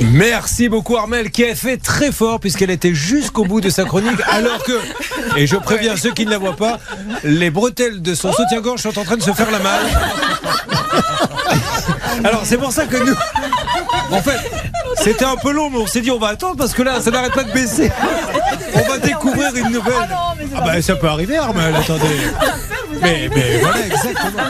Merci beaucoup Armel qui a fait très fort puisqu'elle était jusqu'au bout de sa chronique alors que, et je préviens ceux qui ne la voient pas, les bretelles de son soutien-gorge sont en train de se faire la malle. Alors c'est pour ça que nous, en fait, c'était un peu long mais on s'est dit on va attendre parce que là ça n'arrête pas de baisser. On va découvrir une nouvelle. Ah, ah bah ça peut arriver Armel, attendez. Mais, mais voilà exactement.